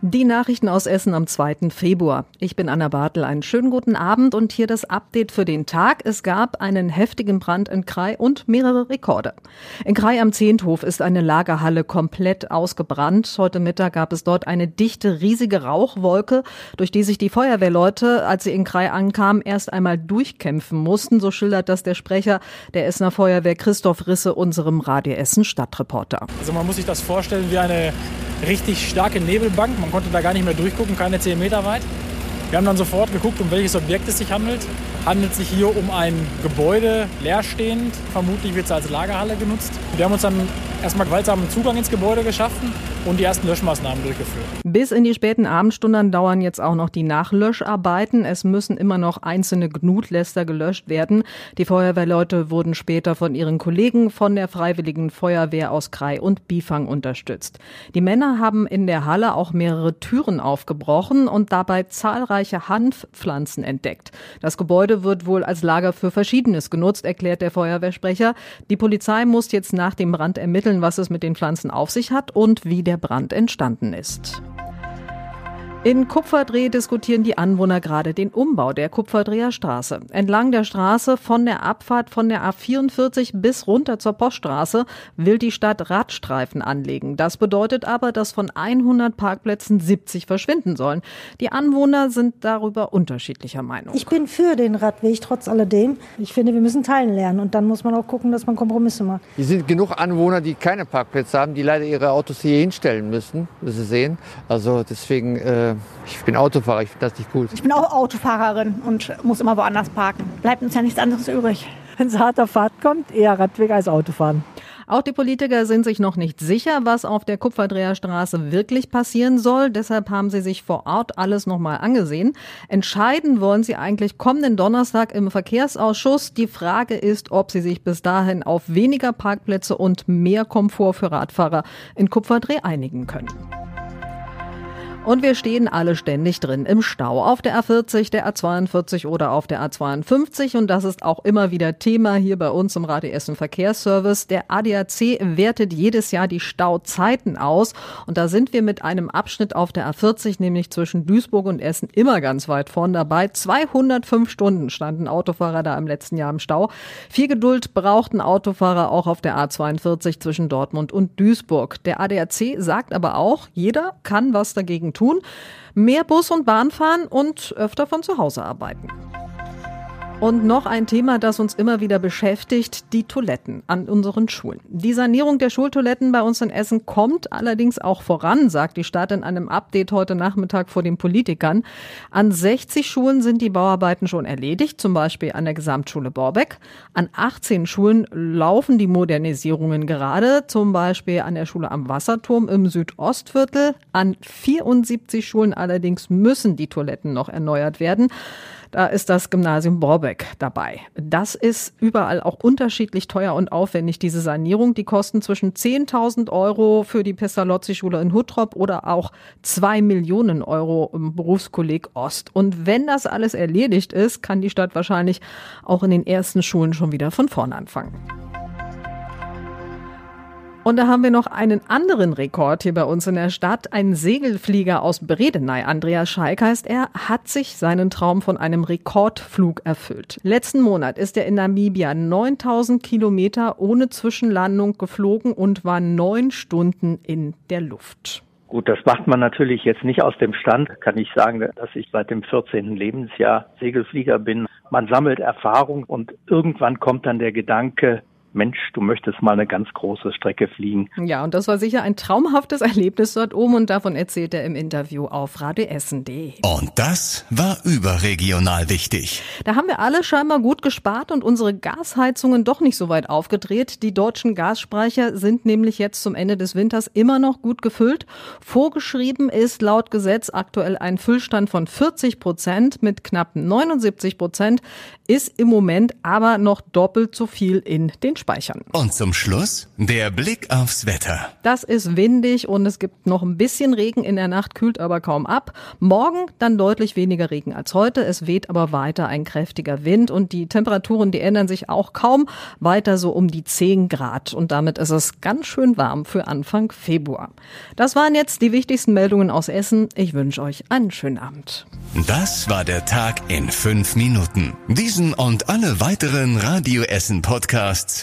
Die Nachrichten aus Essen am 2. Februar. Ich bin Anna Bartel. Einen schönen guten Abend und hier das Update für den Tag. Es gab einen heftigen Brand in Krai und mehrere Rekorde. In Krai am Zehnthof ist eine Lagerhalle komplett ausgebrannt. Heute Mittag gab es dort eine dichte, riesige Rauchwolke, durch die sich die Feuerwehrleute, als sie in Krai ankamen, erst einmal durchkämpfen mussten. So schildert das der Sprecher der Essener Feuerwehr Christoph Risse unserem Radio Essen Stadtreporter. Also man muss sich das vorstellen wie eine richtig starke Nebelbank. Man konnte da gar nicht mehr durchgucken, keine 10 Meter weit. Wir haben dann sofort geguckt, um welches Objekt es sich handelt. Handelt sich hier um ein Gebäude, leerstehend. Vermutlich wird es als Lagerhalle genutzt. Wir haben uns dann erstmal gewaltsamen Zugang ins Gebäude geschaffen und die ersten Löschmaßnahmen durchgeführt. Bis in die späten Abendstunden dauern jetzt auch noch die Nachlöscharbeiten. Es müssen immer noch einzelne Gnutläster gelöscht werden. Die Feuerwehrleute wurden später von ihren Kollegen von der Freiwilligen Feuerwehr aus Krei und Bifang unterstützt. Die Männer haben in der Halle auch mehrere Türen aufgebrochen und dabei zahlreiche Hanfpflanzen entdeckt. Das Gebäude wird wohl als Lager für Verschiedenes genutzt, erklärt der Feuerwehrsprecher. Die Polizei muss jetzt nach dem Brand ermitteln, was es mit den Pflanzen auf sich hat und wie der Brand entstanden ist. In Kupferdreh diskutieren die Anwohner gerade den Umbau der Kupferdreher Straße. Entlang der Straße von der Abfahrt von der A44 bis runter zur Poststraße will die Stadt Radstreifen anlegen. Das bedeutet aber, dass von 100 Parkplätzen 70 verschwinden sollen. Die Anwohner sind darüber unterschiedlicher Meinung. Ich bin für den Radweg trotz alledem. Ich finde, wir müssen teilen lernen und dann muss man auch gucken, dass man Kompromisse macht. Hier sind genug Anwohner, die keine Parkplätze haben, die leider ihre Autos hier hinstellen müssen, wie Sie sehen. Also deswegen äh ich bin Autofahrer, ich finde das nicht gut. Ich bin auch Autofahrerin und muss immer woanders parken. Bleibt uns ja nichts anderes übrig. Wenn es hart auf Fahrt kommt, eher Radweg als Autofahren. Auch die Politiker sind sich noch nicht sicher, was auf der Kupferdreherstraße wirklich passieren soll. Deshalb haben sie sich vor Ort alles nochmal angesehen. Entscheiden wollen sie eigentlich kommenden Donnerstag im Verkehrsausschuss. Die Frage ist, ob sie sich bis dahin auf weniger Parkplätze und mehr Komfort für Radfahrer in Kupferdreh einigen können. Und wir stehen alle ständig drin im Stau auf der A40, der A42 oder auf der A52. Und das ist auch immer wieder Thema hier bei uns im Radio Essen Verkehrsservice. Der ADAC wertet jedes Jahr die Stauzeiten aus. Und da sind wir mit einem Abschnitt auf der A40, nämlich zwischen Duisburg und Essen, immer ganz weit vorn dabei. 205 Stunden standen Autofahrer da im letzten Jahr im Stau. Viel Geduld brauchten Autofahrer auch auf der A42 zwischen Dortmund und Duisburg. Der ADAC sagt aber auch, jeder kann was dagegen tun. Mehr Bus und Bahn fahren und öfter von zu Hause arbeiten. Und noch ein Thema, das uns immer wieder beschäftigt, die Toiletten an unseren Schulen. Die Sanierung der Schultoiletten bei uns in Essen kommt allerdings auch voran, sagt die Stadt in einem Update heute Nachmittag vor den Politikern. An 60 Schulen sind die Bauarbeiten schon erledigt, zum Beispiel an der Gesamtschule Borbeck. An 18 Schulen laufen die Modernisierungen gerade, zum Beispiel an der Schule am Wasserturm im Südostviertel. An 74 Schulen allerdings müssen die Toiletten noch erneuert werden. Da ist das Gymnasium Borbeck dabei. Das ist überall auch unterschiedlich teuer und aufwendig, diese Sanierung. Die kosten zwischen 10.000 Euro für die Pestalozzi-Schule in Huttrop oder auch zwei Millionen Euro im Berufskolleg Ost. Und wenn das alles erledigt ist, kann die Stadt wahrscheinlich auch in den ersten Schulen schon wieder von vorn anfangen. Und da haben wir noch einen anderen Rekord hier bei uns in der Stadt. Ein Segelflieger aus Bredeney, Andreas Schalk heißt er, hat sich seinen Traum von einem Rekordflug erfüllt. Letzten Monat ist er in Namibia 9000 Kilometer ohne Zwischenlandung geflogen und war neun Stunden in der Luft. Gut, das macht man natürlich jetzt nicht aus dem Stand. Kann ich sagen, dass ich seit dem 14. Lebensjahr Segelflieger bin. Man sammelt Erfahrung und irgendwann kommt dann der Gedanke, Mensch, du möchtest mal eine ganz große Strecke fliegen. Ja, und das war sicher ein traumhaftes Erlebnis dort oben und davon erzählt er im Interview auf radioessen.de. Und das war überregional wichtig. Da haben wir alle scheinbar gut gespart und unsere Gasheizungen doch nicht so weit aufgedreht. Die deutschen Gasspeicher sind nämlich jetzt zum Ende des Winters immer noch gut gefüllt. Vorgeschrieben ist laut Gesetz aktuell ein Füllstand von 40 Prozent mit knapp 79 Prozent ist im Moment aber noch doppelt so viel in den Speichern. Und zum Schluss der Blick aufs Wetter. Das ist windig und es gibt noch ein bisschen Regen in der Nacht, kühlt aber kaum ab. Morgen dann deutlich weniger Regen als heute. Es weht aber weiter ein kräftiger Wind und die Temperaturen, die ändern sich auch kaum. Weiter so um die 10 Grad und damit ist es ganz schön warm für Anfang Februar. Das waren jetzt die wichtigsten Meldungen aus Essen. Ich wünsche euch einen schönen Abend. Das war der Tag in fünf Minuten. Diesen und alle weiteren Radio Essen Podcasts